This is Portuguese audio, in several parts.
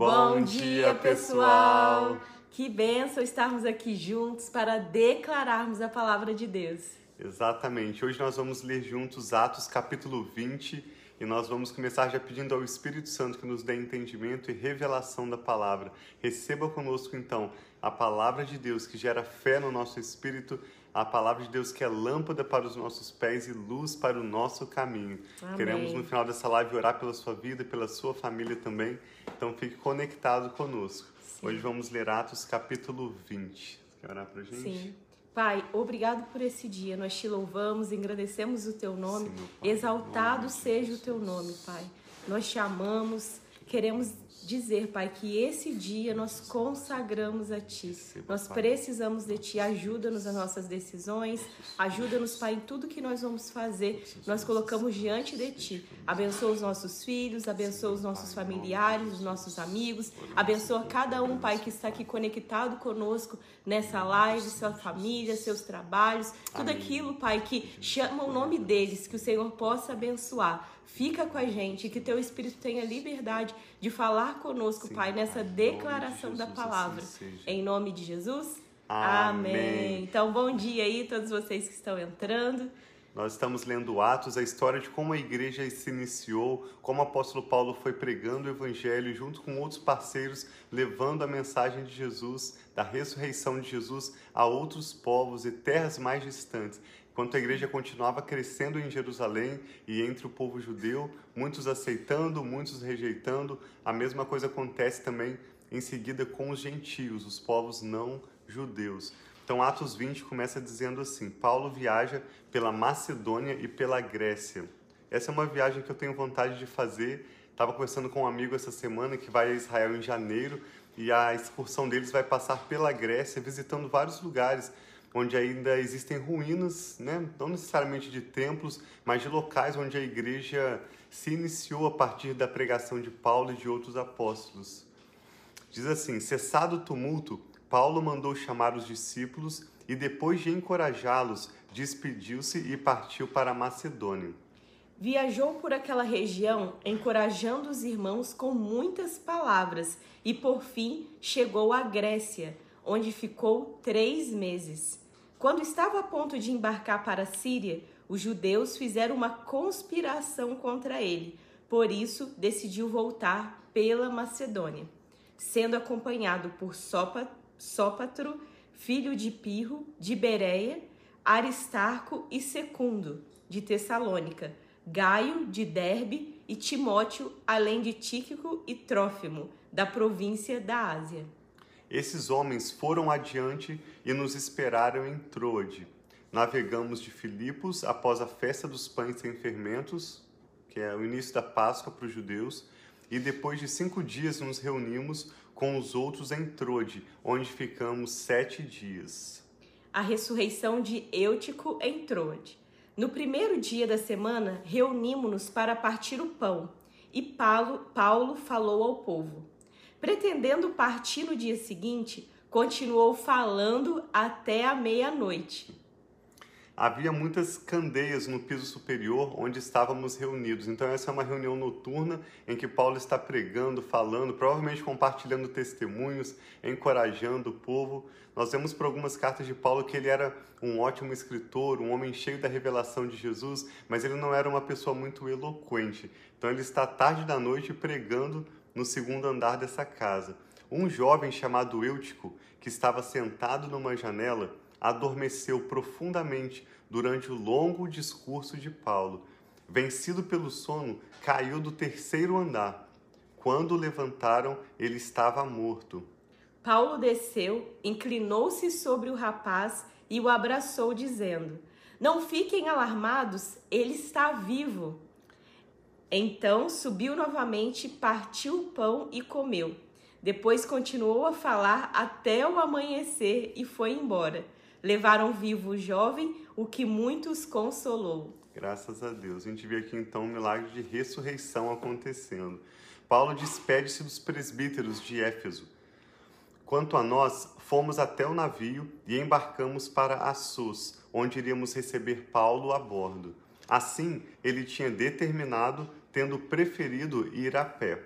Bom dia, pessoal! Que benção estarmos aqui juntos para declararmos a palavra de Deus. Exatamente. Hoje nós vamos ler juntos Atos capítulo 20 e nós vamos começar já pedindo ao Espírito Santo que nos dê entendimento e revelação da palavra. Receba conosco então a palavra de Deus que gera fé no nosso espírito a palavra de Deus que é lâmpada para os nossos pés e luz para o nosso caminho. Amém. Queremos no final dessa live orar pela sua vida e pela sua família também. Então fique conectado conosco. Sim. Hoje vamos ler Atos capítulo 20. Quer orar pra gente? Sim. Pai, obrigado por esse dia. Nós te louvamos, engrandecemos o teu nome. Sim, Pai. Exaltado nome seja o teu nome, Pai. Nós te amamos. Queremos dizer, Pai, que esse dia nós consagramos a Ti. Nós precisamos de Ti. Ajuda-nos nas nossas decisões. Ajuda-nos, Pai, em tudo que nós vamos fazer. Nós colocamos diante de Ti. Abençoa os nossos filhos, abençoa os nossos familiares, os nossos amigos. Abençoa cada um, Pai, que está aqui conectado conosco nessa live, sua família, seus trabalhos, tudo aquilo, Pai, que chama o nome deles, que o Senhor possa abençoar. Fica com a gente, que teu Espírito tenha liberdade de falar conosco, Sim, Pai, nessa de declaração da Jesus, palavra. assim. Em nome de Jesus. Amém. Então, bom dia aí, todos vocês que estão entrando. Nós estamos lendo Atos, a história de como a igreja se iniciou, como o apóstolo Paulo foi pregando o evangelho junto com outros parceiros, levando a mensagem de Jesus, da ressurreição de Jesus a outros povos e terras mais distantes. Enquanto a igreja continuava crescendo em Jerusalém e entre o povo judeu, muitos aceitando, muitos rejeitando, a mesma coisa acontece também em seguida com os gentios, os povos não judeus. Então, Atos 20 começa dizendo assim: Paulo viaja pela Macedônia e pela Grécia. Essa é uma viagem que eu tenho vontade de fazer. Estava conversando com um amigo essa semana que vai a Israel em janeiro e a excursão deles vai passar pela Grécia, visitando vários lugares onde ainda existem ruínas, né? não necessariamente de templos, mas de locais onde a igreja se iniciou a partir da pregação de Paulo e de outros apóstolos. Diz assim: cessado o tumulto, Paulo mandou chamar os discípulos e, depois de encorajá-los, despediu-se e partiu para a Macedônia. Viajou por aquela região, encorajando os irmãos com muitas palavras, e por fim chegou à Grécia, onde ficou três meses. Quando estava a ponto de embarcar para a Síria, os judeus fizeram uma conspiração contra ele. Por isso, decidiu voltar pela Macedônia, sendo acompanhado por Sópatro, filho de Pirro, de Bereia, Aristarco e Secundo, de Tessalônica, Gaio, de Derbe e Timóteo, além de Tíquico e Trófimo, da província da Ásia. Esses homens foram adiante e nos esperaram em Troade. Navegamos de Filipos após a festa dos pães sem fermentos, que é o início da Páscoa para os judeus, e depois de cinco dias nos reunimos com os outros em Troade, onde ficamos sete dias. a ressurreição de Eutico em Troade. No primeiro dia da semana, reunimos-nos para partir o pão, e Paulo, Paulo falou ao povo. Pretendendo partir no dia seguinte, continuou falando até a meia-noite. Havia muitas candeias no piso superior onde estávamos reunidos. Então, essa é uma reunião noturna em que Paulo está pregando, falando, provavelmente compartilhando testemunhos, encorajando o povo. Nós vemos por algumas cartas de Paulo que ele era um ótimo escritor, um homem cheio da revelação de Jesus, mas ele não era uma pessoa muito eloquente. Então, ele está tarde da noite pregando no segundo andar dessa casa. Um jovem chamado Eutico, que estava sentado numa janela, adormeceu profundamente durante o longo discurso de Paulo. Vencido pelo sono, caiu do terceiro andar. Quando o levantaram, ele estava morto. Paulo desceu, inclinou-se sobre o rapaz e o abraçou, dizendo: Não fiquem alarmados, ele está vivo. Então subiu novamente, partiu o pão e comeu. Depois continuou a falar até o amanhecer e foi embora. Levaram vivo o jovem, o que muitos consolou. Graças a Deus. A gente vê aqui então um milagre de ressurreição acontecendo. Paulo despede-se dos presbíteros de Éfeso. Quanto a nós, fomos até o navio e embarcamos para Assos, onde iríamos receber Paulo a bordo. Assim, ele tinha determinado, tendo preferido ir a pé.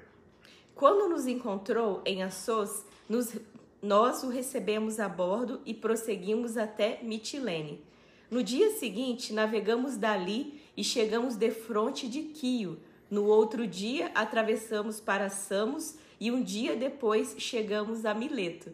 Quando nos encontrou em Assos, nos, nós o recebemos a bordo e prosseguimos até Mitilene. No dia seguinte, navegamos dali e chegamos de fronte de Quio. No outro dia, atravessamos para Samos e um dia depois chegamos a Mileto.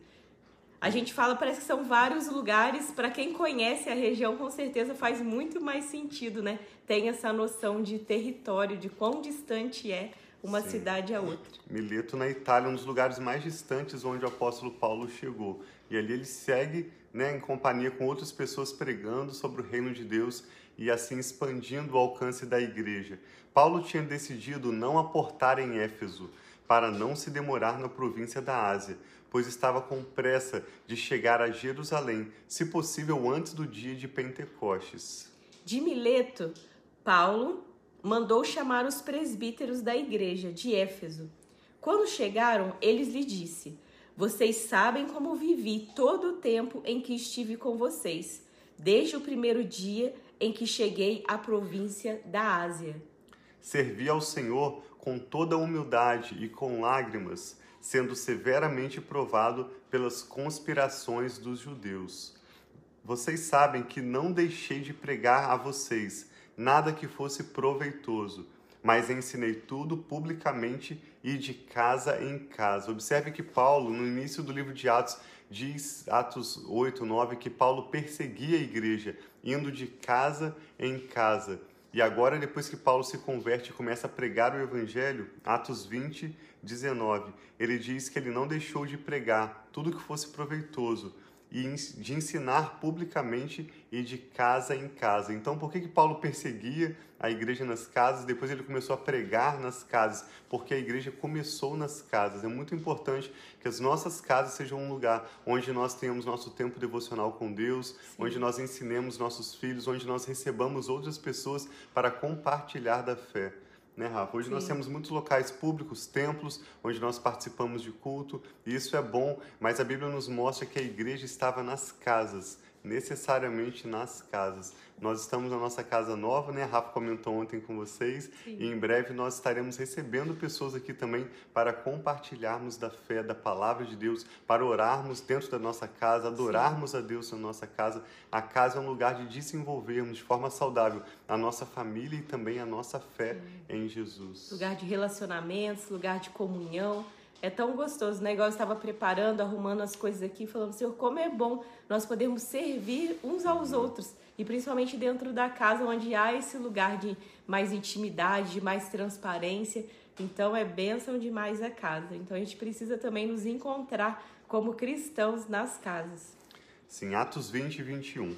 A gente fala, parece que são vários lugares. Para quem conhece a região, com certeza faz muito mais sentido, né? Tem essa noção de território, de quão distante é uma Sim. cidade a outra. Mileto, na Itália, um dos lugares mais distantes onde o apóstolo Paulo chegou. E ali ele segue né, em companhia com outras pessoas pregando sobre o reino de Deus e assim expandindo o alcance da igreja. Paulo tinha decidido não aportar em Éfeso para não se demorar na província da Ásia, pois estava com pressa de chegar a Jerusalém, se possível antes do dia de Pentecostes. De Mileto, Paulo mandou chamar os presbíteros da igreja de Éfeso. Quando chegaram, eles lhe disse: Vocês sabem como vivi todo o tempo em que estive com vocês, desde o primeiro dia em que cheguei à província da Ásia. Servi ao Senhor com toda humildade e com lágrimas, sendo severamente provado pelas conspirações dos judeus. Vocês sabem que não deixei de pregar a vocês nada que fosse proveitoso, mas ensinei tudo publicamente e de casa em casa. Observe que Paulo, no início do livro de Atos, diz, Atos 8, 9, que Paulo perseguia a igreja, indo de casa em casa. E agora, depois que Paulo se converte e começa a pregar o Evangelho, Atos 20, 19, ele diz que ele não deixou de pregar tudo que fosse proveitoso e de ensinar publicamente e de casa em casa. Então, por que, que Paulo perseguia a igreja nas casas? Depois ele começou a pregar nas casas, porque a igreja começou nas casas. É muito importante que as nossas casas sejam um lugar onde nós tenhamos nosso tempo devocional com Deus, Sim. onde nós ensinemos nossos filhos, onde nós recebamos outras pessoas para compartilhar da fé né, Rafa? Hoje Sim. nós temos muitos locais públicos, templos, onde nós participamos de culto, e isso é bom, mas a Bíblia nos mostra que a igreja estava nas casas, necessariamente nas casas. Nós estamos na nossa casa nova, né? A Rafa comentou ontem com vocês. Sim. E em breve nós estaremos recebendo pessoas aqui também para compartilharmos da fé, da palavra de Deus, para orarmos dentro da nossa casa, adorarmos Sim. a Deus na nossa casa. A casa é um lugar de desenvolvermos de forma saudável a nossa família e também a nossa fé Sim. em Jesus. Lugar de relacionamentos, lugar de comunhão. É tão gostoso, né? Igual eu estava preparando, arrumando as coisas aqui, falando, Senhor, como é bom nós podemos servir uns aos outros e principalmente dentro da casa onde há esse lugar de mais intimidade, de mais transparência. Então é bênção demais a casa. Então a gente precisa também nos encontrar como cristãos nas casas. Sim, Atos 20 e 21.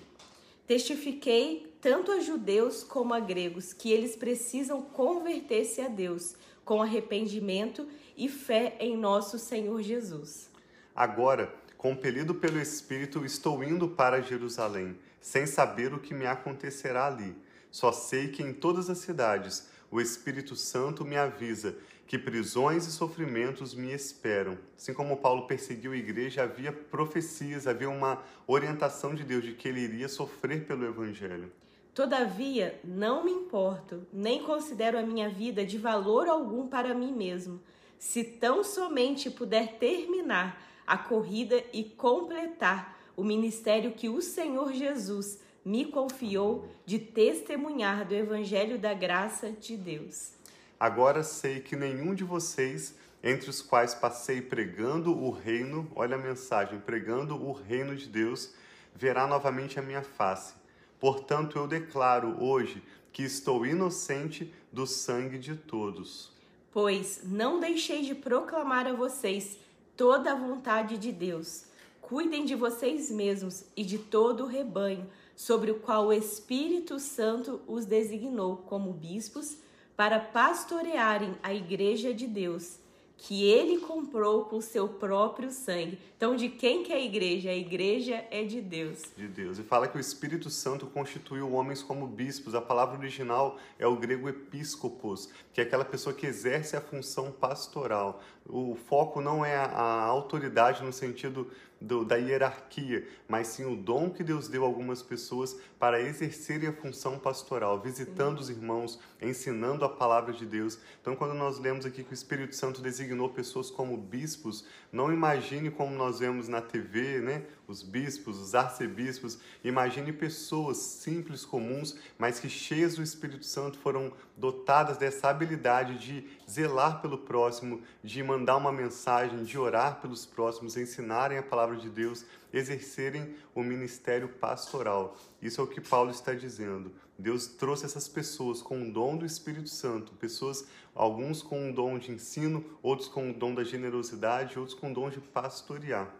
Testifiquei tanto a judeus como a gregos que eles precisam converter-se a Deus com arrependimento e fé em nosso Senhor Jesus. Agora, compelido pelo Espírito, estou indo para Jerusalém sem saber o que me acontecerá ali. Só sei que em todas as cidades o Espírito Santo me avisa que prisões e sofrimentos me esperam. Assim como Paulo perseguiu a igreja, havia profecias, havia uma orientação de Deus de que ele iria sofrer pelo Evangelho. Todavia, não me importo, nem considero a minha vida de valor algum para mim mesmo, se tão somente puder terminar a corrida e completar o ministério que o Senhor Jesus me confiou de testemunhar do Evangelho da graça de Deus. Agora sei que nenhum de vocês, entre os quais passei pregando o reino, olha a mensagem, pregando o reino de Deus, verá novamente a minha face. Portanto, eu declaro hoje que estou inocente do sangue de todos. Pois não deixei de proclamar a vocês toda a vontade de Deus Cuidem de vocês mesmos e de todo o rebanho, sobre o qual o Espírito Santo os designou como bispos, para pastorearem a igreja de Deus, que ele comprou com seu próprio sangue. Então, de quem que é a igreja? A igreja é de Deus. De Deus. E fala que o Espírito Santo constituiu homens como bispos. A palavra original é o grego episcopos, que é aquela pessoa que exerce a função pastoral. O foco não é a autoridade no sentido do, da hierarquia, mas sim o dom que Deus deu a algumas pessoas para exercerem a função pastoral, visitando os irmãos, ensinando a palavra de Deus. Então, quando nós lemos aqui que o Espírito Santo designou pessoas como bispos, não imagine como nós vemos na TV, né? Os bispos, os arcebispos. Imagine pessoas simples, comuns, mas que cheias do Espírito Santo foram dotadas dessa habilidade de zelar pelo próximo, de mandar uma mensagem, de orar pelos próximos, ensinarem a palavra de Deus, exercerem o ministério pastoral. Isso é o que Paulo está dizendo. Deus trouxe essas pessoas com o dom do Espírito Santo, pessoas, alguns com um dom de ensino, outros com o dom da generosidade, outros com o dom de pastorear.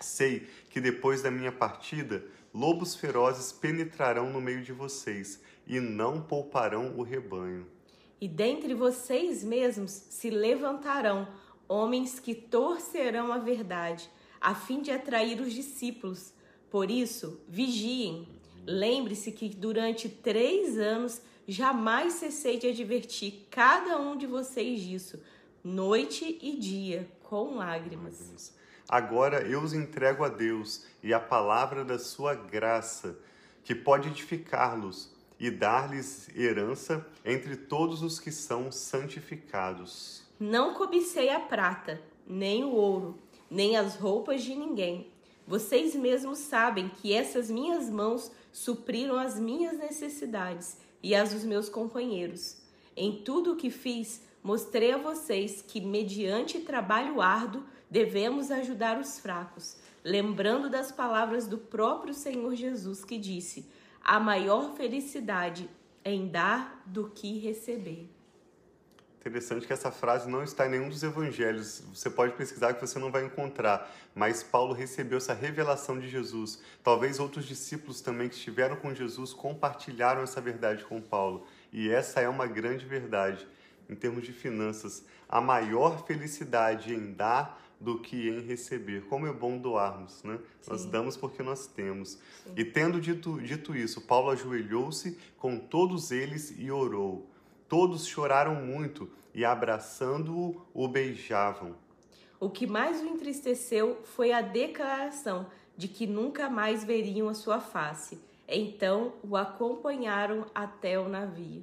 Sei que depois da minha partida, lobos ferozes penetrarão no meio de vocês e não pouparão o rebanho. E dentre vocês mesmos se levantarão homens que torcerão a verdade, a fim de atrair os discípulos. Por isso, vigiem Lembre-se que durante três anos jamais cessei de advertir cada um de vocês disso, noite e dia, com lágrimas. Agora eu os entrego a Deus e a palavra da sua graça, que pode edificá-los e dar-lhes herança entre todos os que são santificados. Não cobicei a prata, nem o ouro, nem as roupas de ninguém. Vocês mesmos sabem que essas minhas mãos supriram as minhas necessidades e as dos meus companheiros. Em tudo o que fiz, mostrei a vocês que, mediante trabalho árduo, devemos ajudar os fracos, lembrando das palavras do próprio Senhor Jesus que disse: a maior felicidade é em dar do que receber. Interessante que essa frase não está em nenhum dos evangelhos. Você pode pesquisar que você não vai encontrar. Mas Paulo recebeu essa revelação de Jesus. Talvez outros discípulos também que estiveram com Jesus compartilharam essa verdade com Paulo. E essa é uma grande verdade em termos de finanças. A maior felicidade em dar do que em receber. Como é bom doarmos, né? Sim. Nós damos porque nós temos. Sim. E tendo dito, dito isso, Paulo ajoelhou-se com todos eles e orou. Todos choraram muito e, abraçando-o, o beijavam. O que mais o entristeceu foi a declaração de que nunca mais veriam a sua face. Então o acompanharam até o navio.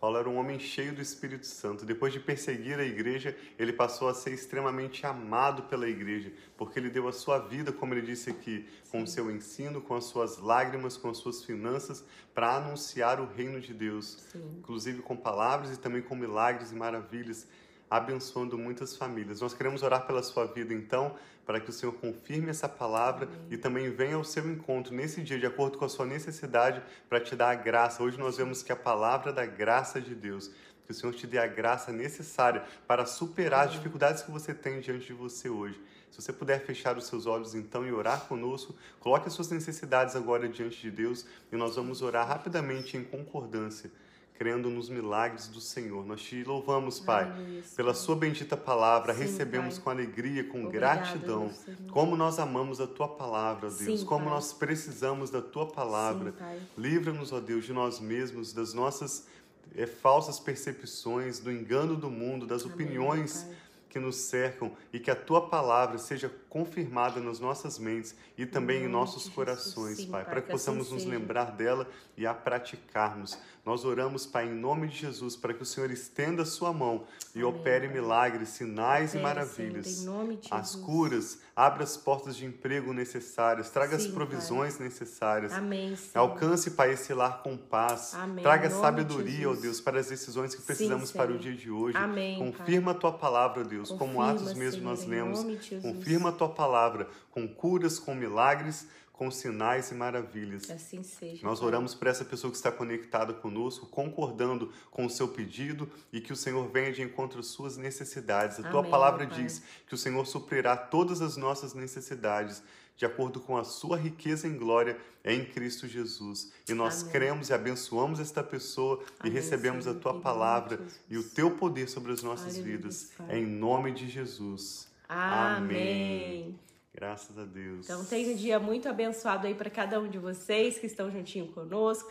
Paulo era um homem cheio do Espírito Santo. Depois de perseguir a igreja, ele passou a ser extremamente amado pela igreja, porque ele deu a sua vida, como ele disse aqui, com o seu ensino, com as suas lágrimas, com as suas finanças, para anunciar o reino de Deus, Sim. inclusive com palavras e também com milagres e maravilhas abençoando muitas famílias. Nós queremos orar pela sua vida, então, para que o Senhor confirme essa palavra Amém. e também venha ao seu encontro nesse dia, de acordo com a sua necessidade, para te dar a graça. Hoje nós vemos que a palavra da graça de Deus, que o Senhor te dê a graça necessária para superar Amém. as dificuldades que você tem diante de você hoje. Se você puder fechar os seus olhos então e orar conosco, coloque as suas necessidades agora diante de Deus e nós vamos orar rapidamente em concordância crendo nos milagres do Senhor. Nós te louvamos, Pai, pela Sua bendita palavra, Sim, recebemos pai. com alegria, com Obrigado, gratidão. Como nós amamos a Tua palavra, Deus, Sim, como pai. nós precisamos da Tua palavra. Livra-nos, ó Deus, de nós mesmos, das nossas é, falsas percepções, do engano do mundo, das Amém, opiniões que nos cercam e que a tua palavra seja confirmada nas nossas mentes e também em nossos corações, Sim, Pai, para que, que possamos assim nos lembrar dela e a praticarmos. Nós oramos, Pai, em nome de Jesus, para que o Senhor estenda a sua mão e Amém, opere milagres, sinais opere, e maravilhas. Senhor, em nome de as Jesus. curas, abra as portas de emprego necessárias, traga Sim, as provisões pai. necessárias. Amém, Alcance, Pai, esse lar com paz. Amém. Traga sabedoria, ó Deus, para as decisões que precisamos Sim, para o dia de hoje. Amém, Confirma pai. a tua palavra, Deus Confirma, como Atos mesmo Senhor, nós lemos. Confirma a tua palavra com curas, com milagres, com sinais e maravilhas. Assim seja. Nós oramos por essa pessoa que está conectada conosco, concordando com o seu pedido e que o Senhor venha de encontro às suas necessidades. A Amém, tua palavra diz que o Senhor suprirá todas as nossas necessidades de acordo com a sua riqueza em glória em Cristo Jesus. E nós Amém. cremos e abençoamos esta pessoa Amém, e recebemos Senhor, a tua palavra e o teu poder sobre as nossas Aleluia, vidas. Pai. Em nome de Jesus. Amém. Graças a Deus. Então, tenha um dia muito abençoado aí para cada um de vocês que estão juntinho conosco.